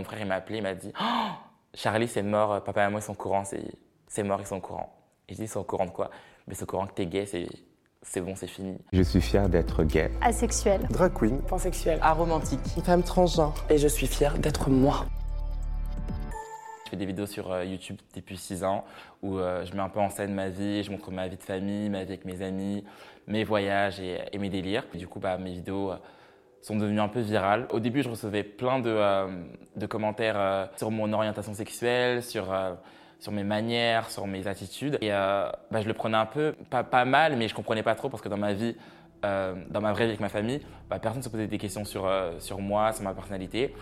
mon frère il m'a appelé, il m'a dit oh, Charlie, c'est mort, papa et maman ils sont au courant, c'est mort, ils sont au courant. Et je dis Ils sont au courant de quoi? Mais c'est au courant que t'es gay, c'est bon, c'est fini. Je suis fier d'être gay. Asexuel. Drag queen. Pansexuel. Aromantique. Une femme transgenre. Et je suis fier d'être moi. Je fais des vidéos sur euh, YouTube depuis 6 ans où euh, je mets un peu en scène ma vie, je montre ma vie de famille, ma vie avec mes amis, mes voyages et, mes délires. du coup, bah, mes vidéos euh, sont devenues un peu virales. Au début, je recevais plein de, commentaires sur mon orientation sexuelle, sur, sur mes manières, sur mes attitudes. Et bah, je le prenais un peu, pas, pas mal, mais je comprenais pas trop parce que dans ma vie, dans ma vraie vie avec ma famille, bah, personne ne se posait des questions sur, sur moi, sur ma personnalité.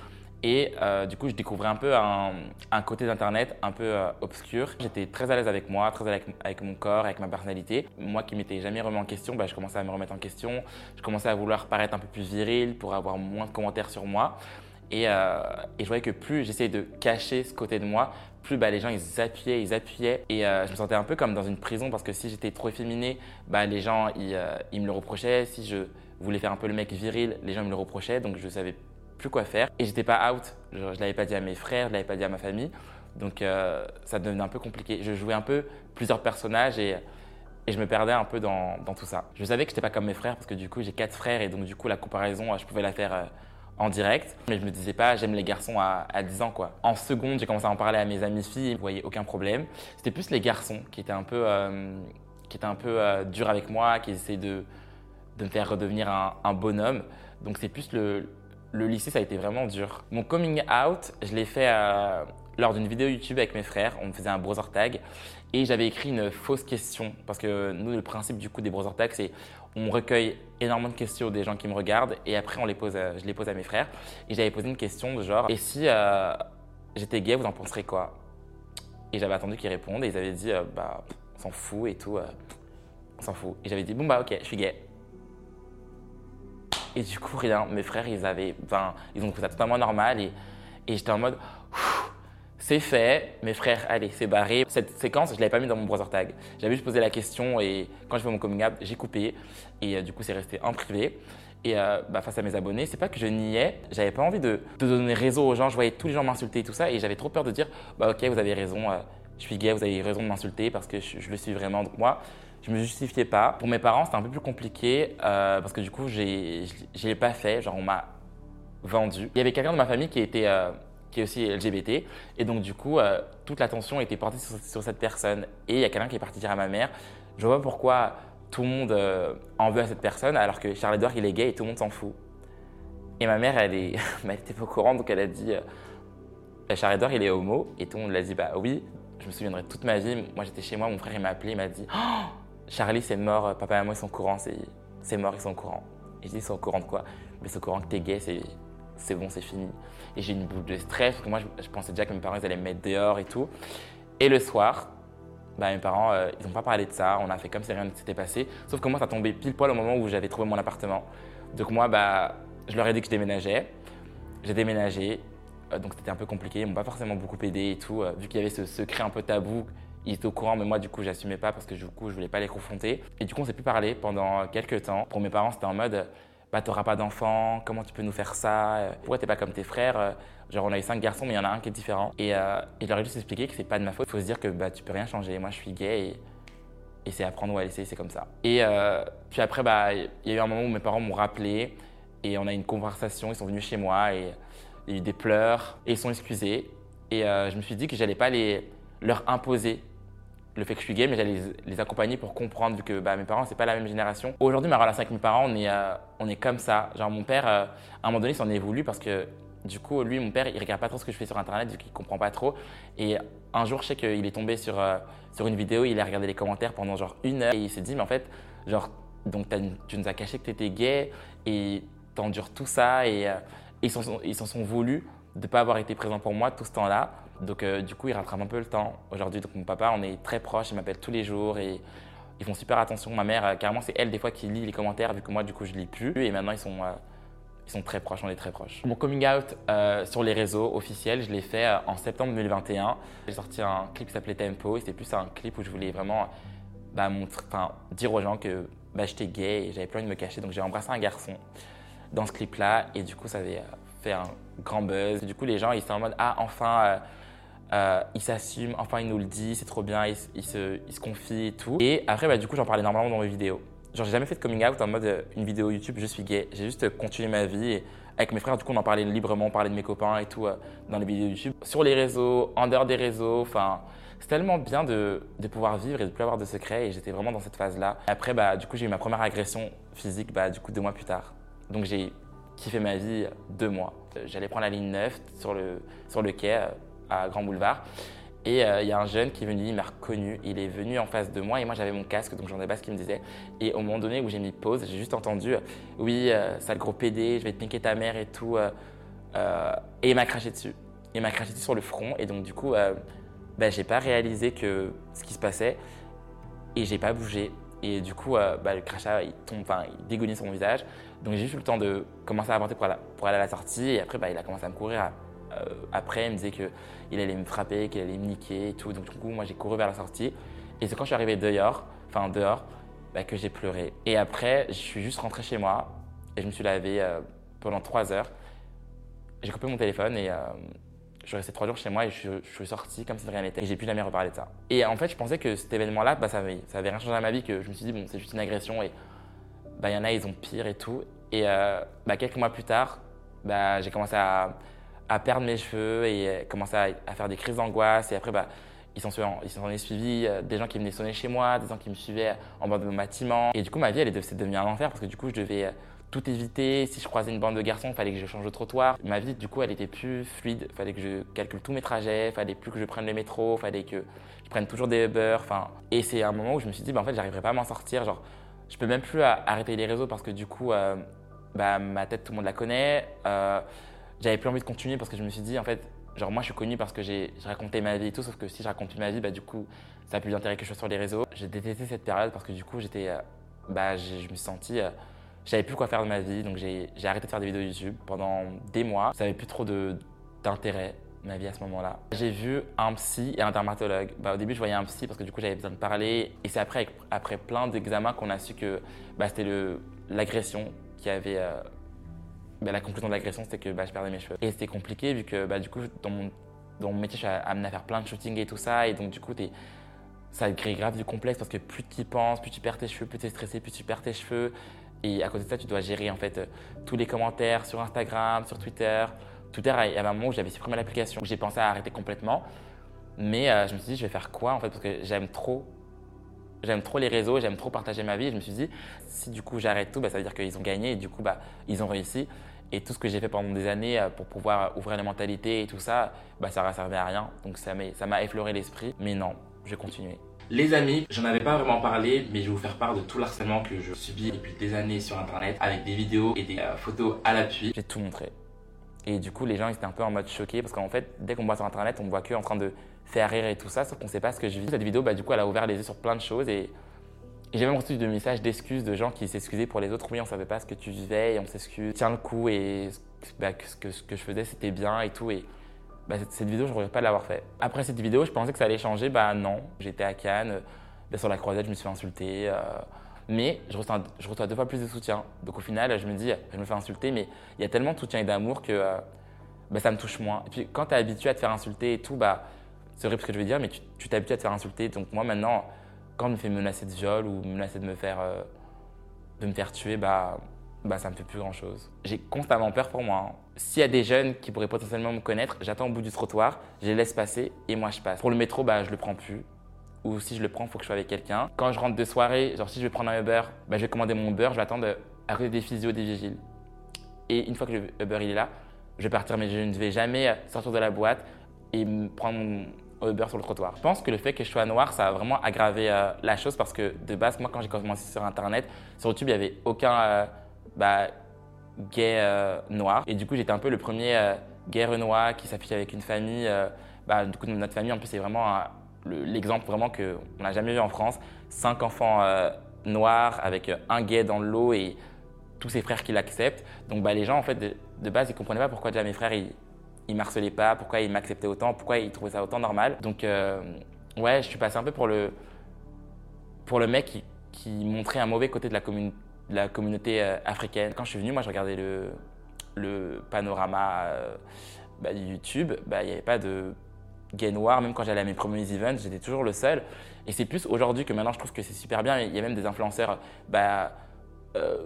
Et euh, du coup, je découvrais un peu un, côté d'Internet un peu euh, obscur. J'étais très à l'aise avec moi, très à l'aise avec, mon corps, avec ma personnalité. Moi qui m'étais jamais remis en question, bah, je commençais à me remettre en question. Je commençais à vouloir paraître un peu plus viril pour avoir moins de commentaires sur moi. Et, euh, je voyais que plus j'essayais de cacher ce côté de moi, plus bah, les gens ils appuyaient, ils appuyaient. Et je me sentais un peu comme dans une prison parce que si j'étais trop efféminé, bah, les gens ils, ils me le reprochaient. Si je voulais faire un peu le mec viril, les gens me le reprochaient. Donc je savais plus quoi faire. Et j'étais pas out. Je, l'avais pas dit à mes frères, je l'avais pas dit à ma famille. Donc euh, ça devenait un peu compliqué. Je jouais un peu plusieurs personnages et, et je me perdais un peu dans, dans tout ça. Je savais que j'étais pas comme mes frères parce que du coup j'ai quatre frères et donc du coup la comparaison, je pouvais la faire euh, en direct. Mais je me disais pas, j'aime les garçons à, à, 10 ans quoi. En seconde, j'ai commencé à en parler à mes amis filles, ils ne voyaient aucun problème. C'était plus les garçons qui étaient un peu, euh, qui étaient un peu durs avec moi, qui essayaient de, de me faire redevenir un bonhomme. Donc c'est plus le, le lycée, ça a été vraiment dur. Mon coming out, je l'ai fait euh, lors d'une vidéo YouTube avec mes frères. On faisait un browser tag et j'avais écrit une fausse question parce que nous, le principe du coup des browser tags, c'est on recueille énormément de questions des gens qui me regardent et après on les pose, je les pose à mes frères. Et j'avais posé une question de genre et si euh, j'étais gay, vous en penserez quoi? Et j'avais attendu qu'ils répondent et ils avaient dit euh, bah on s'en fout et tout, on s'en fout. Et j'avais dit bon bah ok, je suis gay. Et du coup, rien. Mes frères, ils avaient, ils ont trouvé ça totalement normal. Et, j'étais en mode, c'est fait. Mes frères, allez, c'est barré. Cette séquence, je l'avais pas mis dans mon browser tag. J'avais juste posé la question et quand je fais mon coming out, j'ai coupé. Et euh, du coup, c'est resté en privé. Et euh, bah, face à mes abonnés, c'est pas que je niais, j'avais pas envie de, donner raison aux gens. Je voyais tous les gens m'insulter et tout ça, et j'avais trop peur de dire, bah ok, vous avez raison, euh, je suis gay, vous avez raison de m'insulter parce que je, le suis vraiment. Moi, je me justifiais pas. Pour mes parents, c'était un peu plus compliqué euh, parce que du coup, je l'ai pas fait. Genre, on m'a vendu. Il y avait quelqu'un de ma famille qui était euh, qui est aussi LGBT et donc du coup, euh, toute l'attention était portée sur, cette personne. Et il y a quelqu'un qui est parti dire à ma mère, je vois pourquoi tout le monde en veut à cette personne alors que Charles Edouard il est gay et tout le monde s'en fout. Et ma mère, elle est, elle était pas au courant donc elle a dit, Charles Edouard il est homo et tout le monde l'a dit bah oui. Je me souviendrai toute ma vie. Moi, j'étais chez moi, mon frère il m'a appelé, il m'a dit oh Charlie, c'est mort, papa et maman, ils sont au courant, c'est mort, ils sont au courant. Et je dis, ils sont au courant de quoi? Mais c'est au courant que t'es gay, c'est bon, c'est fini. Et j'ai une boule de stress, parce que moi, je, pensais déjà que mes parents, ils allaient me mettre dehors et tout. Et le soir, bah, mes parents, euh, ils n'ont pas parlé de ça, on a fait comme si rien ne s'était passé. Sauf que moi, ça tombait pile poil au moment où j'avais trouvé mon appartement. Donc moi, bah, je leur ai dit que je déménageais. J'ai déménagé, euh, donc c'était un peu compliqué, ils m'ont pas forcément beaucoup aidé et tout, euh, vu qu'il y avait ce secret un peu tabou ils étaient au courant, mais moi, du coup, j'assumais pas parce que du coup, je voulais pas les confronter. Et du coup, on s'est plus parlé pendant quelques temps. Pour mes parents, c'était en mode, bah, t'auras pas d'enfant, comment tu peux nous faire ça? Pourquoi t'es pas comme tes frères Genre, on a eu cinq garçons, mais il y en a un qui est différent. Et, euh, leur ai juste expliqué que c'est pas de ma faute. Il faut se dire que bah, tu peux rien changer. Moi, je suis gay et, et c'est apprendre ou à laisser, c'est comme ça. Et euh, puis après, bah, il y a eu un moment où mes parents m'ont rappelé et on a eu une conversation. Ils sont venus chez moi et il y a eu des pleurs et ils sont excusés. Et euh, je me suis dit que j'allais pas les, leur imposer le fait que je suis gay, mais j'allais les, accompagner pour comprendre, vu que bah, mes parents, c'est pas la même génération. Aujourd'hui, ma relation avec mes parents, on est, euh, on est comme ça. Genre, mon père, euh, à un moment donné, s'en est voulu parce que, du coup, lui, mon père, il regarde pas trop ce que je fais sur Internet, vu qu'il comprend pas trop. Et un jour, je sais qu'il est tombé sur, euh, sur une vidéo, il a regardé les commentaires pendant genre une heure, et il s'est dit, mais en fait, genre, donc tu nous as caché que tu étais gay, et t'endures tout ça, et ils s'en sont, sont voulus de pas avoir été présent pour moi tout ce temps-là. Donc euh, du coup, ils rattrapent un peu le temps. Aujourd'hui, donc mon papa, on est très proches, il m'appelle tous les jours et ils font super attention. Ma mère, euh, carrément, c'est elle des fois qui lit les commentaires vu que moi, du coup, je lis plus. Et maintenant, ils sont, euh, ils sont très proches, on est très proches. Mon coming out sur les réseaux officiels, je l'ai fait en septembre 2021. J'ai sorti un clip qui s'appelait Tempo et c'était plus un clip où je voulais vraiment bah, dire aux gens que bah, j'étais gay et j'avais plus envie de me cacher. Donc j'ai embrassé un garçon dans ce clip-là et du coup, ça avait fait un grand buzz. Du coup, les gens, ils sont en mode Ah, enfin, euh, il s'assume, enfin, il nous le dit, c'est trop bien, il, se, il se confie et tout. Et après, bah, du coup, j'en parlais normalement dans mes vidéos. Genre, j'ai jamais fait de coming out en mode euh, une vidéo YouTube, je suis gay. J'ai juste euh, continué ma vie. Avec mes frères, du coup, on en parlait librement, on parlait de mes copains et tout dans les vidéos YouTube. Sur les réseaux, en dehors des réseaux, enfin. C'est tellement bien de, de pouvoir vivre et de plus avoir de secrets et j'étais vraiment dans cette phase-là. Après, bah, du coup, j'ai eu ma première agression physique bah, du coup, deux mois plus tard. Donc j'ai kiffé ma vie deux mois. J'allais prendre la ligne 9 sur le, sur le quai à Grand Boulevard. Et euh, il y a un jeune qui est venu, il m'a reconnu, il est venu en face de moi et moi j'avais mon casque, donc j'en ai pas ce qu'il me disait. Et au moment donné où j'ai mis pause, j'ai juste entendu euh, Oui, euh, sale gros PD, je vais te piquer ta mère et tout. euh, euh, et il m'a craché dessus. Il m'a craché dessus sur le front et donc du coup, euh, bah, j'ai pas réalisé que ce qui se passait et j'ai pas bougé. Et du coup, euh, bah, le crachat, il tombe, enfin, il dégonise sur mon visage. Donc j'ai juste eu le temps de commencer à avancer pour, aller- pour aller à la sortie. Et après, bah, il a commencé à me courir. euh, après, il me disait qu'il allait me frapper, qu'il allait me niquer et tout. Donc du coup, moi, j'ai couru vers la sortie. Et c'est quand je suis arrivé dehors, enfin dehors, bah, que j'ai pleuré. Et après, je suis juste rentré chez moi et je me suis lavé euh, pendant trois heures. J'ai coupé mon téléphone et euh, je suis resté trois jours chez moi et je suis, sorti comme si de rien n'était. Et j'ai plus jamais reparlé de ça. Et en fait, je pensais que cet événement-là, bah, ça, avait, ça avait rien changé à ma vie, que je me suis dit, bon, c'est juste une agression et bah, il y en a, ils ont pire et tout. Et euh, bah, quelques mois plus tard, bah, j'ai commencé à, à perdre mes cheveux et euh, commencé à, faire des crises d'angoisse. Et après, bah, ils s'en sont, suivis, euh, des gens qui venaient sonner chez moi, des gens qui me suivaient en bas de mon bâtiment. Et du coup, ma vie, elle est devenue un enfer parce que du coup, je devais euh, tout éviter. Si je croisais une bande de garçons, il fallait que je change de trottoir. Ma vie, du coup, elle était plus fluide. Il fallait que je calcule tous mes trajets. Il fallait plus que je prenne le métro. Il fallait que je prenne toujours des Uber. Enfin, et c'est un moment où je me suis dit, bah, en fait, j'arriverai pas à m'en sortir. Genre, je peux même plus arrêter les réseaux parce que du coup, bah, ma tête, tout le monde la connaît. J'avais plus envie de continuer parce que je me suis dit, en fait, genre, moi, je suis connu parce que j'ai raconté ma vie et tout. Sauf que si je raconte plus ma vie, bah, du coup, ça a plus d'intérêt que je sois sur les réseaux. J'ai détesté cette période parce que du coup, j'étais, euh, bah, je me suis senti. euh, plus quoi faire de ma vie, donc j'ai arrêté de faire des vidéos YouTube pendant des mois. Ça avait plus trop d'intérêt, ma vie à ce moment-là. J'ai vu un psy et un dermatologue. Bah, au début, je voyais un psy parce que du coup, j'avais besoin de parler. Et c'est après, après plein d'examens qu'on a su que bah, c'était l'agression qui avait. euh, bah, la conclusion de l'agression, c'était que bah, je perdais mes cheveux. Et c'était compliqué vu que bah, du coup, dans mon, dans mon métier, je suis amené à faire plein de shootings et tout ça. Et donc, du coup, t'es- ça crée grave du complexe parce que plus tu y penses, plus tu perds tes cheveux, plus tu es stressé, plus tu perds tes cheveux. Et à côté de ça, tu dois gérer en fait euh, tous les commentaires sur Instagram, sur Twitter. Twitter, il y avait un moment où j'avais supprimé l'application. J'ai pensé à arrêter complètement. Mais euh, je me suis dit, je vais faire quoi en fait Parce que j'aime trop. J'aime trop les réseaux, j'aime trop partager ma vie. Je me suis dit, si du coup j'arrête tout, ça veut dire qu'ils ont gagné et du coup ils ont réussi. Et tout ce que j'ai fait pendant des années euh, pour pouvoir ouvrir les mentalités et tout ça, bah, ça ne servait à rien. Donc ça m'a effleuré l'esprit. Mais non, je vais continuer. Les amis, j'en avais pas vraiment parlé, mais je vais vous faire part de tout l'harcèlement que je subis depuis des années sur internet avec des vidéos et des euh, photos à l'appui. J'ai tout montré. Et du coup, les gens ils étaient un peu en mode choqué parce qu'en fait, dès qu'on voit sur internet, on me voit que en train de faire rire et tout ça, sauf qu'on sait pas ce que je vis. Cette vidéo, bah, du coup, elle a ouvert les yeux sur plein de choses et, j'ai même reçu des messages d'excuses de gens qui s'excusaient pour les autres. Oui, on savait pas ce que tu vivais et on s'excuse. Tiens le coup et bah, que ce, que je faisais, c'était bien et tout. Et bah, cette, vidéo, je ne regrette pas de l'avoir fait. Après cette vidéo, je pensais que ça allait changer. Bah non, j'étais à Cannes, euh, bah, sur la croisette, je me suis fait insulter. euh, mais je reçois, je reçois deux fois plus de soutien. Donc au final, je me dis, je me fais insulter, mais il y a tellement de soutien et d'amour que euh, bah, ça me touche moins. Et puis quand tu es habitué à te faire insulter et tout, bah, c'est horrible ce que je veux dire, mais tu habitué à te faire insulter. Donc moi maintenant, quand on me fait menacer de viol ou menacer de me faire, euh, de me faire tuer, bah, bah, ça me fait plus grand chose. J'ai constamment peur pour moi. hein. S'il y a des jeunes qui pourraient potentiellement me connaître, j'attends au bout du trottoir, je les laisse passer et moi je passe. Pour le métro, bah, je le prends plus. Ou si je le prends, il faut que je sois avec quelqu'un. Quand je rentre de soirée, genre si je vais prendre un Uber, bah, je vais commander mon Uber, je vais attendre à côté des physios, des vigiles. Et une fois que le Uber il est là, je vais partir, mais je ne vais jamais sortir de la boîte et prendre mon Uber sur le trottoir. Je pense que le fait que je sois noir, ça a vraiment aggravé euh, la chose parce que de base, moi, quand j'ai commencé sur Internet, sur YouTube, il n'y avait aucun euh, bah, gay euh, noir. Et du coup, j'étais un peu le premier gay renois qui s'affiche avec une famille. bah, du coup, notre famille, en plus, c'est vraiment l'exemple vraiment qu'on n'a jamais vu en France. Cinq enfants noirs avec un gay dans le lot et tous ses frères qui l'acceptent. Donc bah, les gens, en fait, de, de base, ils comprenaient pas pourquoi déjà mes frères, ils, ils m'harcelaient pas, pourquoi ils m'acceptaient autant, pourquoi ils trouvaient ça autant normal. Donc euh, ouais, je suis passé un peu pour le, pour le mec qui, montrait un mauvais côté de la, commun- de la communauté euh, africaine. Quand je suis venu, moi, je regardais le, le panorama euh, bah, YouTube, bah, il n'y avait pas de gay noir. Même quand j'allais à mes premiers events, j'étais toujours le seul. Et c'est plus aujourd'hui que maintenant je trouve que c'est super bien. Il y a même des influenceurs bah, euh,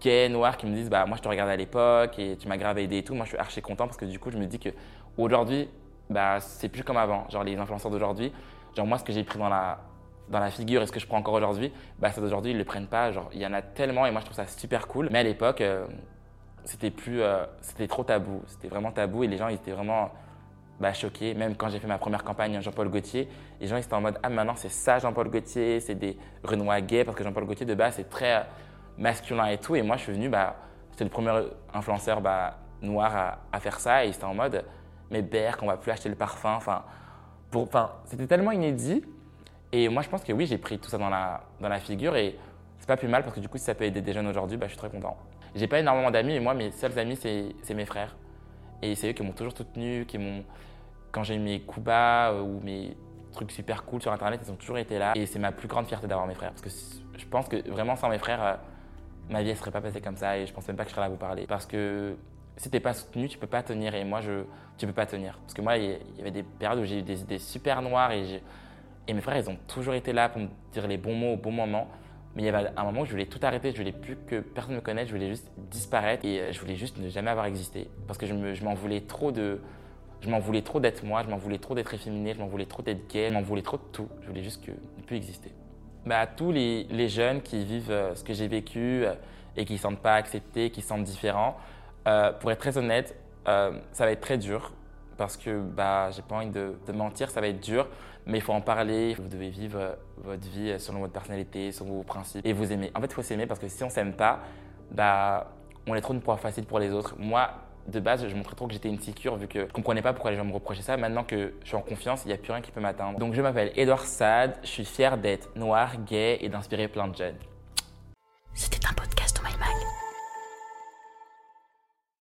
gays, noirs qui me disent bah, Moi je te regardais à l'époque et tu m'as grave aidé et tout. Moi je suis archi content parce que du coup je me dis qu'aujourd'hui, bah, c'est plus comme avant. Genre les influenceurs d'aujourd'hui, genre moi ce que j'ai pris dans la, dans la figure et ce que je prends encore aujourd'hui, bah, ça d'aujourd'hui ils le prennent pas. Genre il y en a tellement et moi je trouve ça super cool. Mais à l'époque, euh, c'était plus, euh, c'était trop tabou. C'était vraiment tabou et les gens ils étaient vraiment bah, choqués. Même quand j'ai fait ma première campagne Jean-Paul Gaultier, les gens ils étaient en mode ah maintenant c'est ça Jean-Paul Gaultier, c'est des Renois gays parce que Jean-Paul Gaultier de base c'est très masculin et tout. Et moi je suis venu, bah, c'était le premier influenceur bah, noir à, faire ça et c'était en mode mais Berk, on va plus acheter le parfum. Enfin, enfin, c'était tellement inédit. Et moi je pense que oui j'ai pris tout ça dans la, dans la figure et c'est pas plus mal parce que du coup si ça peut aider des jeunes aujourd'hui, bah, je suis très content. J'ai pas énormément d'amis et moi mes seuls amis c'est mes frères. Et c'est eux qui m'ont toujours soutenu, qui m'ont quand j'ai eu mes coups bas euh, ou mes trucs super cool sur Internet, ils ont toujours été là. Et c'est ma plus grande fierté d'avoir mes frères. Parce que je pense que vraiment sans mes frères, euh, ma vie ne serait pas passée comme ça et je pense même pas que je serais là à vous parler. Parce que si t'es pas soutenu, tu peux pas tenir. Et moi, je, tu peux pas tenir. Parce que moi, il y avait des périodes où j'ai eu des idées super noires et, mes frères, ils ont toujours été là pour me dire les bons mots au bon moment. Mais il y avait un moment où je voulais tout arrêter, je voulais plus que personne me connaisse, je voulais juste disparaître et euh, je voulais juste ne jamais avoir existé. Parce que je m'en voulais trop de, je m'en voulais trop d'être moi, je m'en voulais trop d'être efféminé, je m'en voulais trop d'être gay, je m'en voulais trop de tout. Je voulais juste ne plus exister. Bah, tous les, jeunes qui vivent euh, ce que j'ai vécu euh, et qui ne se sentent pas acceptés, qui se sentent différents, euh, pour être très honnête, ça va être très dur parce que bah, j'ai pas envie de, de, mentir, ça va être dur, mais il faut en parler. Vous devez vivre votre vie selon votre personnalité, selon vos principes et vous aimer. En fait, il faut s'aimer parce que si on s'aime pas, bah, on est trop une proie facile pour les autres. Moi, de base, je montrais trop que j'étais insécure vu que je comprenais pas pourquoi les gens me reprochaient ça. Maintenant que je suis en confiance, il n'y a plus rien qui peut m'atteindre. Donc je m'appelle Edouard Sad, je suis fier d'être noir, gay et d'inspirer plein de jeunes. C'était un